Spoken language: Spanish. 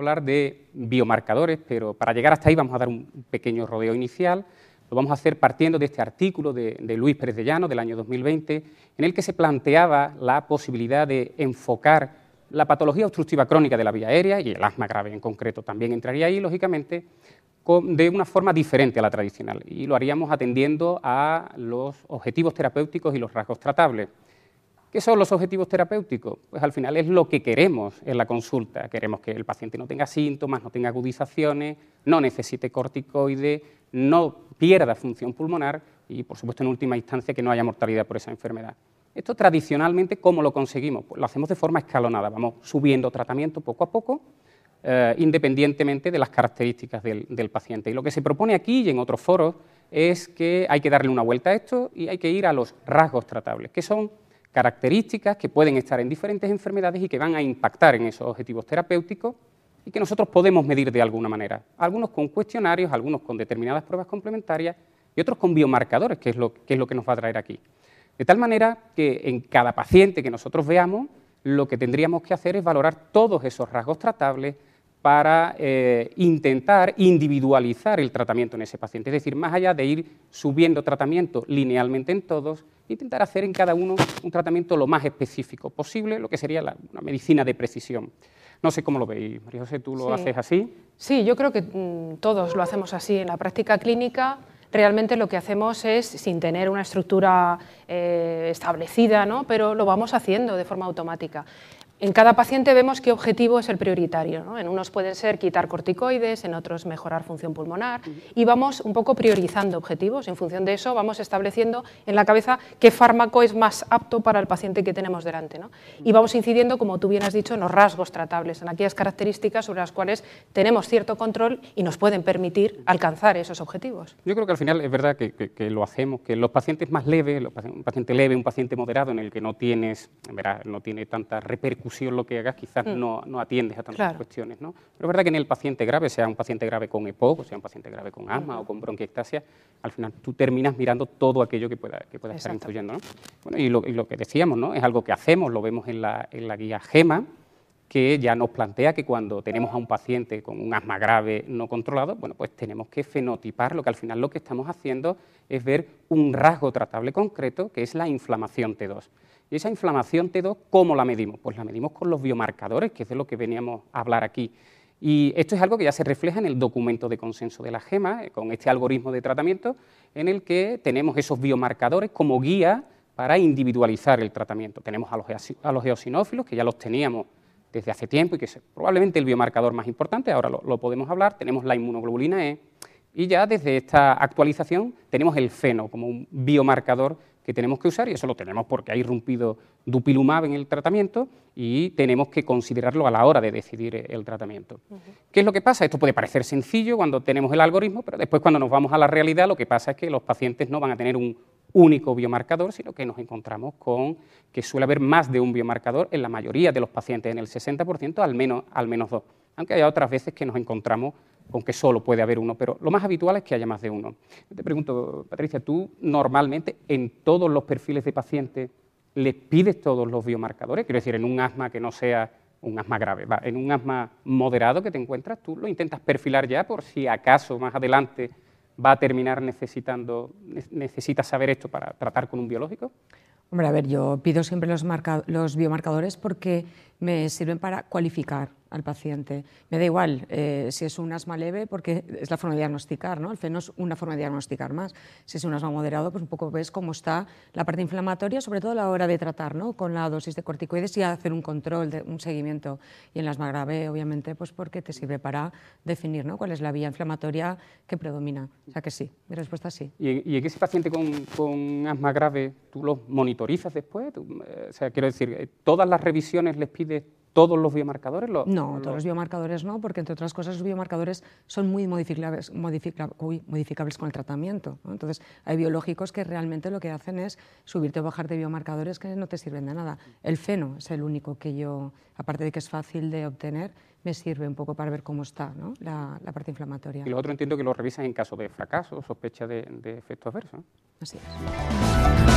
hablar de biomarcadores, pero para llegar hasta ahí vamos a dar un pequeño rodeo inicial. Lo vamos a hacer partiendo de este artículo de, Luis Pérez de Llano del año 2020, en el que se planteaba la posibilidad de enfocar la patología obstructiva crónica de la vía aérea, y el asma grave en concreto también entraría ahí, lógicamente, de una forma diferente a la tradicional. Y lo haríamos atendiendo a los objetivos terapéuticos y los rasgos tratables. ¿Qué son los objetivos terapéuticos? Pues al final es lo que queremos en la consulta. Queremos que el paciente no tenga síntomas, no tenga agudizaciones, no necesite corticoides, no pierda función pulmonar y, por supuesto, en última instancia, que no haya mortalidad por esa enfermedad. Esto tradicionalmente, ¿cómo lo conseguimos? Pues lo hacemos de forma escalonada, vamos subiendo tratamiento poco a poco, eh, independientemente de las características del, del paciente. Y lo que se propone aquí y en otros foros es que hay que darle una vuelta a esto y hay que ir a los rasgos tratables, que son características que pueden estar en diferentes enfermedades y que van a impactar en esos objetivos terapéuticos y que nosotros podemos medir de alguna manera. Algunos con cuestionarios, algunos con determinadas pruebas complementarias y otros con biomarcadores, que es lo que, es lo que nos va a traer aquí. De tal manera que en cada paciente que nosotros veamos, lo que tendríamos que hacer es valorar todos esos rasgos tratables para eh, intentar individualizar el tratamiento en ese paciente. Es decir, más allá de ir subiendo tratamiento linealmente en todos, intentar hacer en cada uno un tratamiento lo más específico posible, lo que sería la, una medicina de precisión. No sé cómo lo veis, María José, ¿tú lo haces así? Sí, yo creo que mm, todos lo hacemos así. En la práctica clínica realmente lo que hacemos es, sin tener una estructura eh, establecida, ¿no? pero lo vamos haciendo de forma automática. En cada paciente vemos qué objetivo es el prioritario. En unos pueden ser quitar corticoides, en otros mejorar función pulmonar y vamos un poco priorizando objetivos. En función de eso vamos estableciendo en la cabeza qué fármaco es más apto para el paciente que tenemos delante. Y vamos incidiendo, como tú bien has dicho, en los rasgos tratables, en aquellas características sobre las cuales tenemos cierto control y nos pueden permitir alcanzar esos objetivos. Yo creo que al final es verdad que, lo hacemos, que los pacientes más leves, un paciente leve, un paciente moderado en el que no, tienes, no tiene tanta repercusión, lo que hagas, quizás mm. no, no, atiendes a tantas cuestiones. ¿no? Pero es verdad que en el paciente grave, sea un paciente grave con EPOC, o sea un paciente grave con asma o con bronquiectasia, al final tú terminas mirando todo aquello que pueda, que pueda estar influyendo. ¿no? Bueno, y lo, y lo, que decíamos, ¿no? es algo que hacemos, lo vemos en la, en la guía GEMA, que ya nos plantea que cuando tenemos a un paciente con un asma grave no controlado, bueno, pues tenemos que fenotipar, lo que al final lo que estamos haciendo es ver un rasgo tratable concreto, que es la inflamación T2. Y esa inflamación T2, ¿cómo la medimos? Pues la medimos con los biomarcadores, que es de lo que veníamos a hablar aquí. Y esto es algo que ya se refleja en el documento de consenso de la GEMA, eh, con este algoritmo de tratamiento, en el que tenemos esos biomarcadores como guía para individualizar el tratamiento. Tenemos a los, eosinófilos, que ya los teníamos desde hace tiempo y que es probablemente el biomarcador más importante, ahora lo, lo podemos hablar, tenemos la inmunoglobulina E, y ya desde esta actualización tenemos el feno como un biomarcador que tenemos que usar y eso lo tenemos porque ha irrumpido dupilumab en el tratamiento y tenemos que considerarlo a la hora de decidir el tratamiento. ¿Qué es lo que pasa? Esto puede parecer sencillo cuando tenemos el algoritmo, pero después cuando nos vamos a la realidad lo que pasa es que los pacientes no van a tener un único biomarcador, sino que nos encontramos con que suele haber más de un biomarcador en la mayoría de los pacientes, en el 60% al menos, al menos dos, aunque haya otras veces que nos encontramos con que solo puede haber uno, pero lo más habitual es que haya más de uno. Te pregunto, Patricia, ¿tú normalmente en todos los perfiles de pacientes les pides todos los biomarcadores? Quiero decir, en un asma que no sea un asma grave, en un asma moderado que te encuentras, tú lo intentas perfilar ya por si acaso más adelante va a terminar necesitando, necesitas saber esto para tratar con un biológico. Hombre, a ver, yo pido siempre los, los biomarcadores porque me sirven para cualificar al paciente. Me da igual eh, si es un asma leve porque es la forma de diagnosticar, ¿no? El feno es una forma de diagnosticar más. Si es un asma moderado, pues un poco ves cómo está la parte inflamatoria, sobre todo a la hora de tratar, ¿no? Con la dosis de corticoides y hacer un control, de, un seguimiento. Y en el asma grave, obviamente, pues porque te sirve para definir, ¿no? Cuál es la vía inflamatoria que predomina. O sea que sí, mi respuesta es sí. ¿Y, en ese paciente con, con, asma grave tú lo monitorizas después? Eh, o sea, quiero decir, eh, ¿todas las revisiones les pides todos los biomarcadores? no, todos los biomarcadores no, porque entre otras cosas los biomarcadores son muy modificables, modificables con el tratamiento. Entonces, hay biológicos que realmente lo que hacen es subirte o bajarte biomarcadores que no te sirven de nada. El feno es el único que yo, aparte de que es fácil de obtener, me sirve un poco para ver cómo está la, parte inflamatoria. Y lo otro entiendo que lo revisan en caso de fracaso, sospecha de, de efectos adversos. Así es.